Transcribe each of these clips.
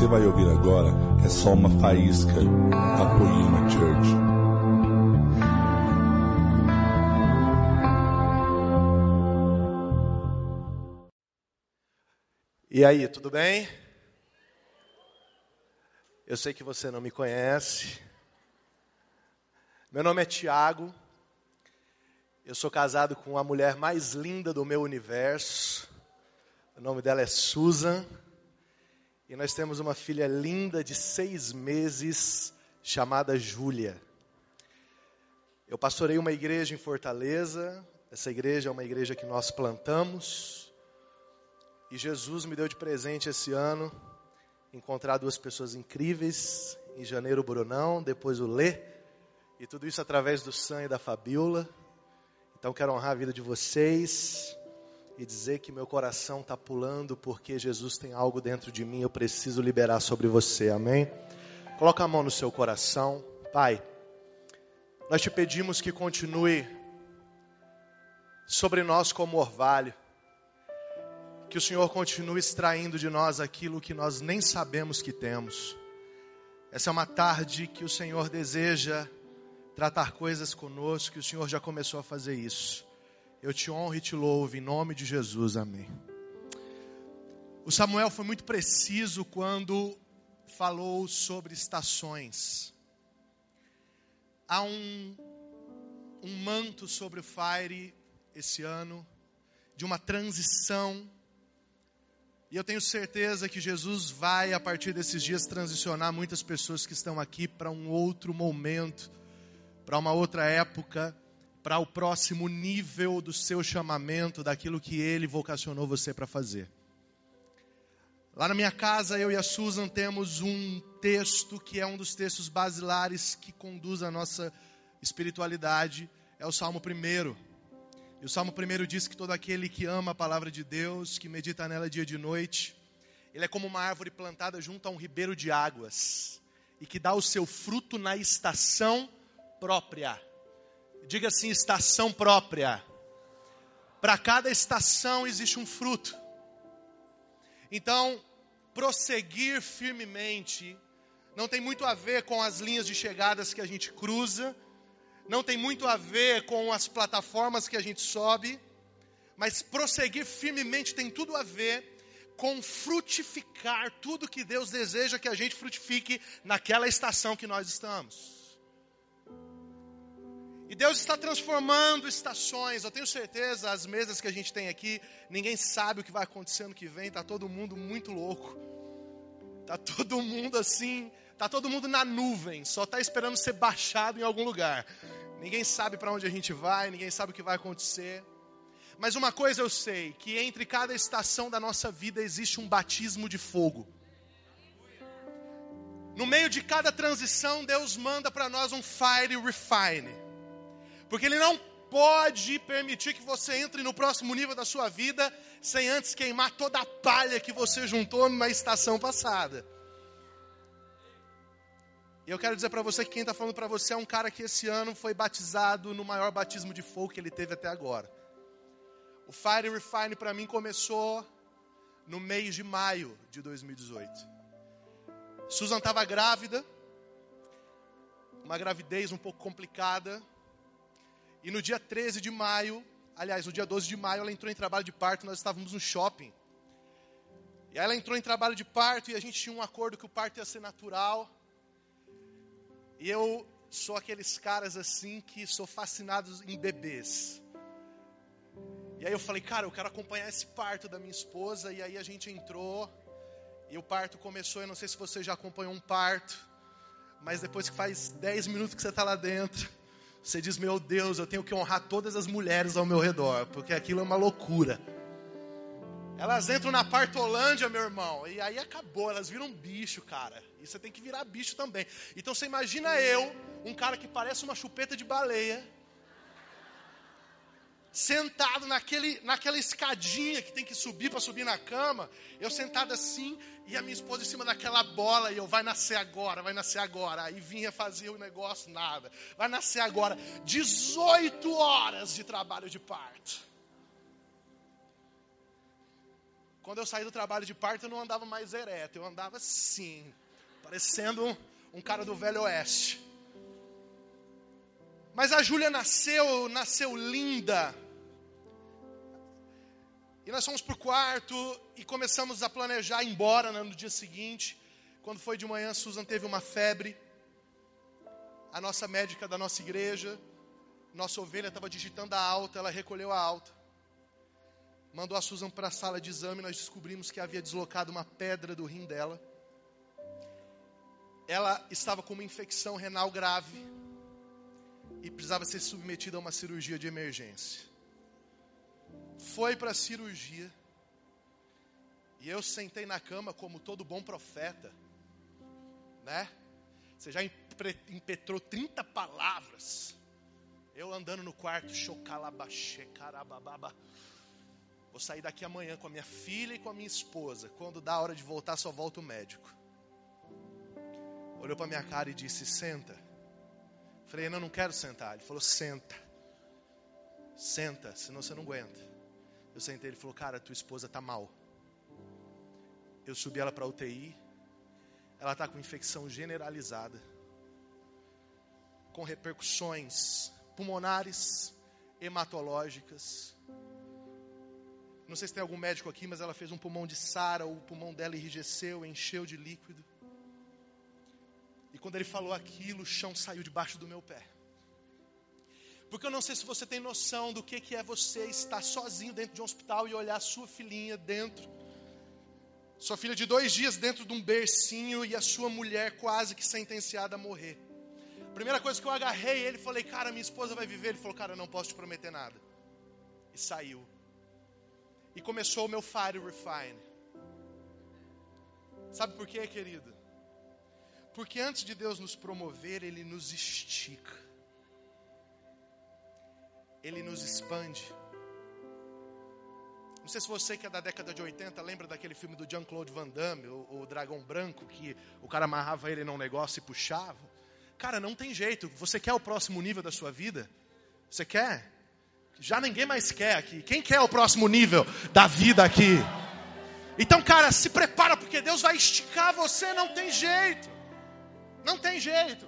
você vai ouvir agora é só uma faísca da Poema Church. E aí, tudo bem? Eu sei que você não me conhece. Meu nome é Tiago. Eu sou casado com a mulher mais linda do meu universo. O nome dela é Susan. E nós temos uma filha linda de seis meses, chamada Júlia. Eu pastorei uma igreja em Fortaleza. Essa igreja é uma igreja que nós plantamos. E Jesus me deu de presente esse ano encontrar duas pessoas incríveis. Em janeiro, o Brunão, depois o Lê. E tudo isso através do Sam e da Fabiola. Então quero honrar a vida de vocês e dizer que meu coração está pulando porque Jesus tem algo dentro de mim, eu preciso liberar sobre você, amém? Coloca a mão no seu coração, Pai. Nós te pedimos que continue sobre nós como orvalho, que o Senhor continue extraindo de nós aquilo que nós nem sabemos que temos. Essa é uma tarde que o Senhor deseja tratar coisas conosco, que o Senhor já começou a fazer isso. Eu te honro e te louvo em nome de Jesus, amém. O Samuel foi muito preciso quando falou sobre estações. Há um, um manto sobre o Fire esse ano, de uma transição. E eu tenho certeza que Jesus vai, a partir desses dias, transicionar muitas pessoas que estão aqui para um outro momento para uma outra época, para o próximo nível do seu chamamento, daquilo que ele vocacionou você para fazer. Lá na minha casa, eu e a Susan temos um texto que é um dos textos basilares que conduz a nossa espiritualidade, é o Salmo 1. E o Salmo 1 diz que todo aquele que ama a palavra de Deus, que medita nela dia e de noite, ele é como uma árvore plantada junto a um ribeiro de águas, e que dá o seu fruto na estação própria. Diga assim: estação própria. Para cada estação existe um fruto. Então, prosseguir firmemente não tem muito a ver com as linhas de chegadas que a gente cruza, não tem muito a ver com as plataformas que a gente sobe, mas prosseguir firmemente tem tudo a ver com frutificar tudo que Deus deseja que a gente frutifique naquela estação que nós estamos. E Deus está transformando estações. Eu tenho certeza, as mesas que a gente tem aqui, ninguém sabe o que vai acontecer no que vem. Está todo mundo muito louco. Está todo mundo assim. Está todo mundo na nuvem. Só está esperando ser baixado em algum lugar. Ninguém sabe para onde a gente vai. Ninguém sabe o que vai acontecer. Mas uma coisa eu sei: que entre cada estação da nossa vida existe um batismo de fogo. No meio de cada transição, Deus manda para nós um fire refine. Porque Ele não pode permitir que você entre no próximo nível da sua vida sem antes queimar toda a palha que você juntou na estação passada. E eu quero dizer para você que quem está falando para você é um cara que esse ano foi batizado no maior batismo de fogo que ele teve até agora. O Fire Refine para mim começou no mês de maio de 2018. Susan estava grávida, uma gravidez um pouco complicada, e no dia 13 de maio, aliás, no dia 12 de maio, ela entrou em trabalho de parto, nós estávamos no shopping. E aí ela entrou em trabalho de parto e a gente tinha um acordo que o parto ia ser natural. E eu sou aqueles caras assim que sou fascinado em bebês. E aí eu falei, cara, eu quero acompanhar esse parto da minha esposa. E aí a gente entrou e o parto começou. Eu não sei se você já acompanhou um parto, mas depois que faz 10 minutos que você está lá dentro, você diz: Meu Deus, eu tenho que honrar todas as mulheres ao meu redor, porque aquilo é uma loucura. Elas entram na partolândia, meu irmão, e aí acabou, elas viram bicho, cara. E você tem que virar bicho também. Então você imagina eu, um cara que parece uma chupeta de baleia, sentado naquele, naquela escadinha que tem que subir para subir na cama, eu sentado assim e a minha esposa em cima daquela bola e eu vai nascer agora, vai nascer agora. Aí vinha fazer o negócio nada. Vai nascer agora. 18 horas de trabalho de parto. Quando eu saí do trabalho de parto, eu não andava mais ereto, eu andava assim, parecendo um, um cara do Velho Oeste. Mas a Júlia nasceu, nasceu linda. E nós fomos para o quarto e começamos a planejar ir embora né, no dia seguinte. Quando foi de manhã, Susan teve uma febre. A nossa médica da nossa igreja, nossa ovelha estava digitando a alta, ela recolheu a alta. Mandou a Susan para a sala de exame, nós descobrimos que havia deslocado uma pedra do rim dela. Ela estava com uma infecção renal grave e precisava ser submetida a uma cirurgia de emergência foi para a cirurgia. E eu sentei na cama como todo bom profeta, né? Você já impetrou 30 palavras. Eu andando no quarto, chocalabaxê, carabababa. Vou sair daqui amanhã com a minha filha e com a minha esposa. Quando dá a hora de voltar, só volta o médico. Olhou para minha cara e disse: Senta. Falei: Não, não quero sentar. Ele falou: Senta. Senta, senão você não aguenta. Eu sentei, ele falou, cara, tua esposa está mal. Eu subi ela para UTI. Ela está com infecção generalizada. Com repercussões pulmonares, hematológicas. Não sei se tem algum médico aqui, mas ela fez um pulmão de Sara, o pulmão dela enrijeceu, encheu de líquido. E quando ele falou aquilo, o chão saiu debaixo do meu pé. Porque eu não sei se você tem noção do que, que é você estar sozinho dentro de um hospital e olhar sua filhinha dentro. Sua filha de dois dias dentro de um bercinho e a sua mulher quase que sentenciada a morrer. Primeira coisa que eu agarrei ele, falei, cara, minha esposa vai viver. Ele falou, cara, eu não posso te prometer nada. E saiu. E começou o meu Fire Refine. Sabe por quê, querido? Porque antes de Deus nos promover, Ele nos estica. Ele nos expande. Não sei se você que é da década de 80 lembra daquele filme do Jean-Claude Van Damme, o, o, Dragão Branco, que o cara amarrava ele num negócio e puxava. Cara, não tem jeito. Você quer o próximo nível da sua vida? Você quer? Já ninguém mais quer aqui. Quem quer o próximo nível da vida aqui? Então, cara, se prepara, porque Deus vai esticar você, não tem jeito. Não tem jeito.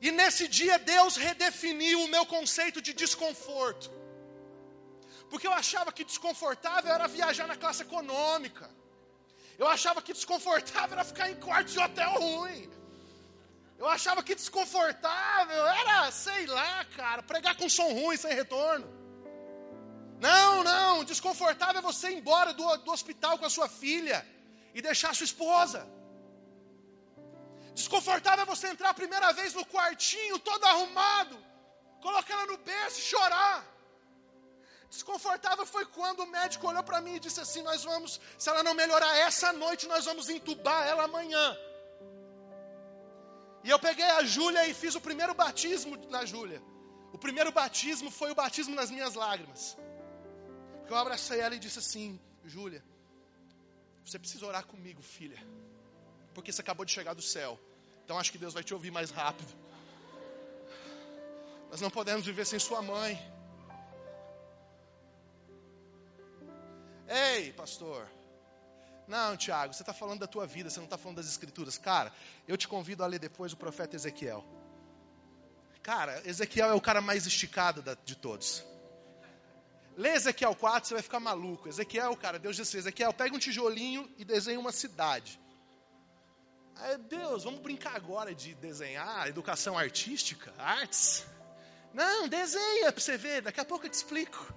E nesse dia Deus redefiniu o meu conceito de desconforto. Porque eu achava que desconfortável era viajar na classe econômica. Eu achava que desconfortável era ficar em quartos de hotel ruim. Eu achava que desconfortável era, sei lá, cara, pregar com som ruim sem retorno. Não, não, desconfortável é você ir embora do, do hospital com a sua filha e deixar sua esposa. Desconfortável é você entrar a primeira vez no quartinho, todo arrumado, colocar ela no berço e chorar. Desconfortável foi quando o médico olhou para mim e disse assim: Nós vamos, se ela não melhorar essa noite, nós vamos entubar ela amanhã. E eu peguei a Júlia e fiz o primeiro batismo na Júlia. O primeiro batismo foi o batismo nas minhas lágrimas. Porque eu abracei ela e disse assim: Júlia, você precisa orar comigo, filha porque você acabou de chegar do céu. Então acho que Deus vai te ouvir mais rápido. Nós não podemos viver sem sua mãe. Ei, pastor. Não, Tiago, você está falando da tua vida, você não está falando das escrituras. Cara, eu te convido a ler depois o profeta Ezequiel. Cara, Ezequiel é o cara mais esticado de todos. Lê Ezequiel 4, você vai ficar maluco. Ezequiel, cara, Deus disse: Ezequiel, pega um tijolinho e desenha uma cidade. Aí, Deus, vamos brincar agora de desenhar, educação artística, artes? Não, desenha para você ver, daqui a pouco eu te explico.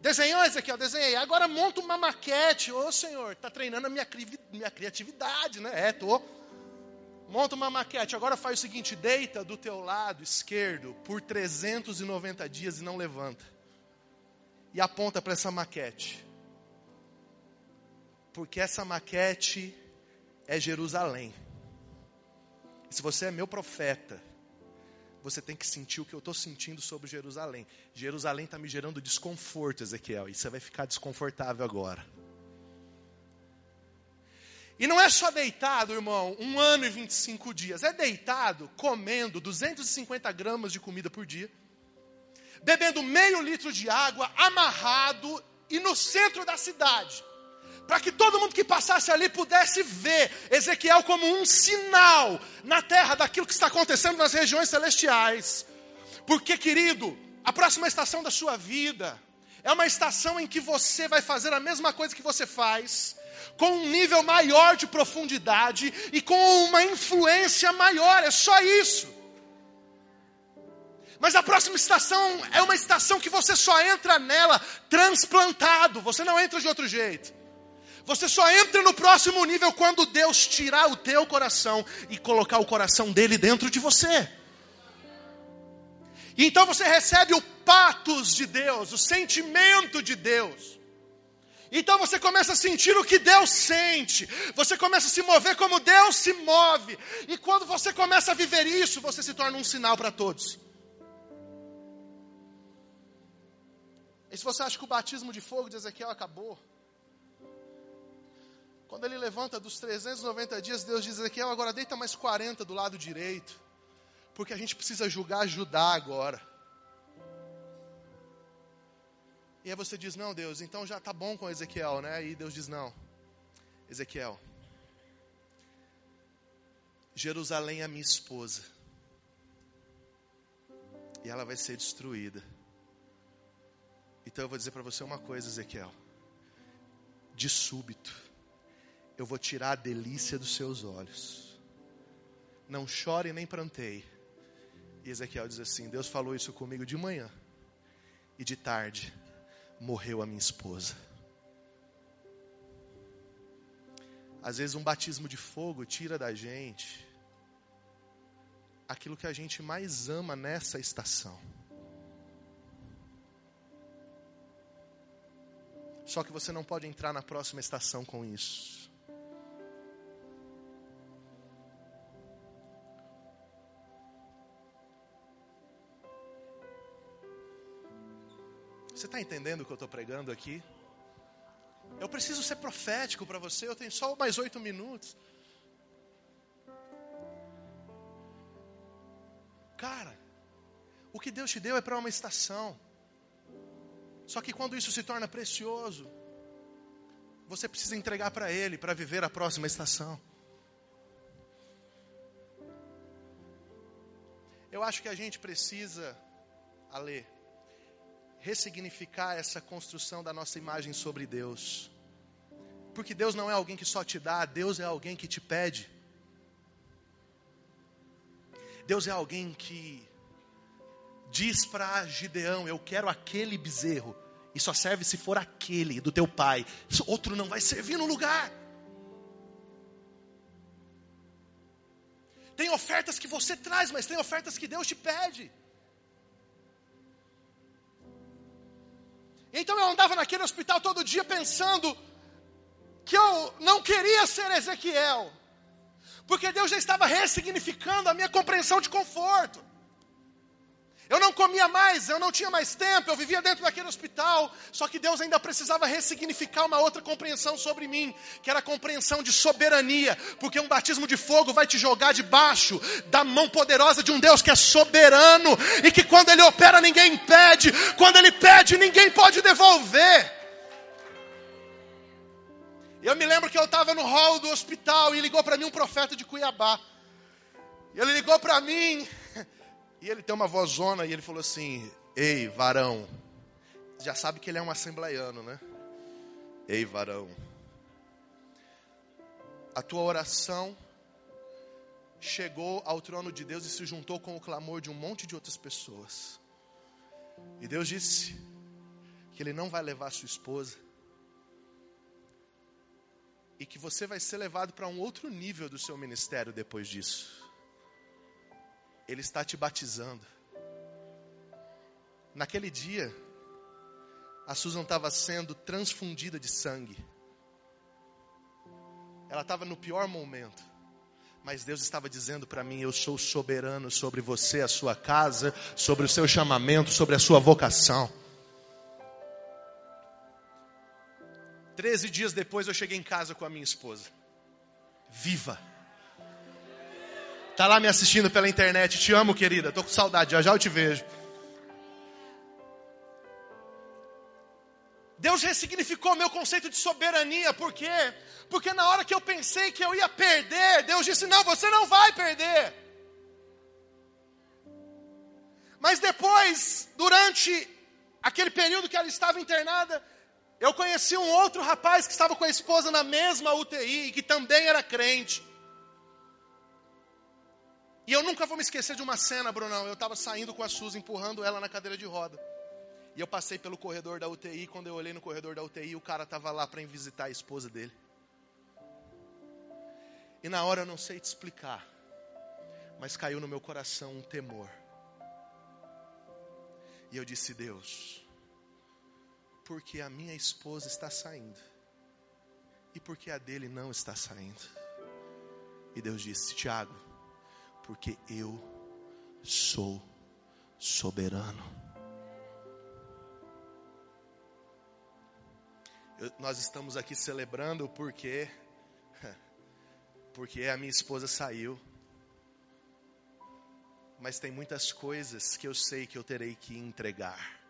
Desenhou ó, desenhei. Agora monta uma maquete. Ô Senhor, está treinando a minha, minha criatividade, né? É, tô. Monta uma maquete. Agora faz o seguinte: deita do teu lado esquerdo por 390 dias e não levanta. E aponta para essa maquete. Porque essa maquete é Jerusalém. E se você é meu profeta, você tem que sentir o que eu estou sentindo sobre Jerusalém. Jerusalém está me gerando desconforto, Ezequiel, e você vai ficar desconfortável agora. E não é só deitado, irmão, um ano e 25 dias. É deitado comendo 250 gramas de comida por dia, bebendo meio litro de água, amarrado e no centro da cidade. Para que todo mundo que passasse ali pudesse ver Ezequiel como um sinal na terra daquilo que está acontecendo nas regiões celestiais. Porque, querido, a próxima estação da sua vida é uma estação em que você vai fazer a mesma coisa que você faz, com um nível maior de profundidade e com uma influência maior, é só isso. Mas a próxima estação é uma estação que você só entra nela transplantado, você não entra de outro jeito. Você só entra no próximo nível quando Deus tirar o teu coração e colocar o coração dele dentro de você. E então você recebe o patos de Deus, o sentimento de Deus. Então você começa a sentir o que Deus sente, você começa a se mover como Deus se move, e quando você começa a viver isso, você se torna um sinal para todos. E se você acha que o batismo de fogo de Ezequiel acabou, quando ele levanta dos 390 dias, Deus diz: Ezequiel, agora deita mais 40 do lado direito, porque a gente precisa julgar Judá agora. E aí você diz: Não, Deus, então já está bom com Ezequiel, né? E Deus diz: Não, Ezequiel, Jerusalém é minha esposa, e ela vai ser destruída. Então eu vou dizer para você uma coisa, Ezequiel: de súbito, eu vou tirar a delícia dos seus olhos. Não chore nem pranteie. E Ezequiel diz assim: Deus falou isso comigo de manhã, e de tarde morreu a minha esposa. Às vezes um batismo de fogo tira da gente aquilo que a gente mais ama nessa estação. Só que você não pode entrar na próxima estação com isso. Você está entendendo o que eu estou pregando aqui? Eu preciso ser profético para você, eu tenho só mais oito minutos. Cara, o que Deus te deu é para uma estação. Só que quando isso se torna precioso, você precisa entregar para Ele para viver a próxima estação. Eu acho que a gente precisa, a ler ressignificar essa construção da nossa imagem sobre Deus. Porque Deus não é alguém que só te dá, Deus é alguém que te pede. Deus é alguém que diz para Gideão: Eu quero aquele bezerro, e só serve se for aquele do teu pai, outro não vai servir no lugar. Tem ofertas que você traz, mas tem ofertas que Deus te pede. Então eu andava naquele hospital todo dia pensando que eu não queria ser Ezequiel, porque Deus já estava ressignificando a minha compreensão de conforto. Eu não comia mais, eu não tinha mais tempo, eu vivia dentro daquele hospital. Só que Deus ainda precisava ressignificar uma outra compreensão sobre mim, que era a compreensão de soberania, porque um batismo de fogo vai te jogar debaixo da mão poderosa de um Deus que é soberano e que quando ele opera ninguém impede, quando ele pede ninguém pode devolver. Eu me lembro que eu estava no hall do hospital e ligou para mim um profeta de Cuiabá. Ele ligou para mim e ele tem uma vozona e ele falou assim: Ei, varão. Já sabe que ele é um assembleiano, né? Ei, varão. A tua oração chegou ao trono de Deus e se juntou com o clamor de um monte de outras pessoas. E Deus disse que Ele não vai levar a sua esposa. E que você vai ser levado para um outro nível do seu ministério depois disso. Ele está te batizando. Naquele dia, a Susan estava sendo transfundida de sangue. Ela estava no pior momento. Mas Deus estava dizendo para mim: Eu sou soberano sobre você, a sua casa, sobre o seu chamamento, sobre a sua vocação. Treze dias depois eu cheguei em casa com a minha esposa, viva. Está lá me assistindo pela internet. Te amo, querida. Estou com saudade. Já já eu te vejo. Deus ressignificou meu conceito de soberania, por quê? Porque na hora que eu pensei que eu ia perder, Deus disse: Não, você não vai perder. Mas depois, durante aquele período que ela estava internada, eu conheci um outro rapaz que estava com a esposa na mesma UTI e que também era crente. E eu nunca vou me esquecer de uma cena, Brunão. Eu estava saindo com a Suzy, empurrando ela na cadeira de roda. E eu passei pelo corredor da UTI. Quando eu olhei no corredor da UTI, o cara estava lá para visitar a esposa dele. E na hora eu não sei te explicar, mas caiu no meu coração um temor. E eu disse: Deus, porque a minha esposa está saindo e porque a dele não está saindo. E Deus disse: Tiago, porque eu sou soberano. Eu, nós estamos aqui celebrando porque porque a minha esposa saiu mas tem muitas coisas que eu sei que eu terei que entregar.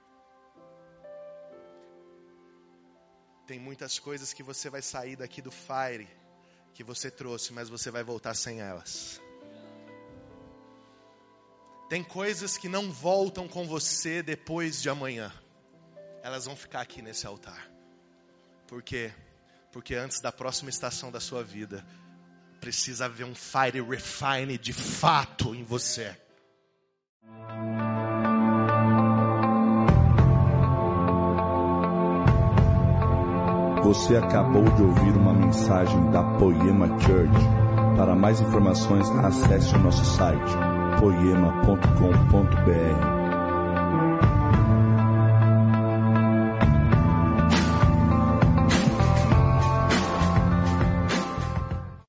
Tem muitas coisas que você vai sair daqui do fire que você trouxe, mas você vai voltar sem elas. Tem coisas que não voltam com você depois de amanhã. Elas vão ficar aqui nesse altar. Por quê? Porque antes da próxima estação da sua vida, precisa haver um fire refine de fato em você. Você acabou de ouvir uma mensagem da Poema Church. Para mais informações, acesse o nosso site poema.com.br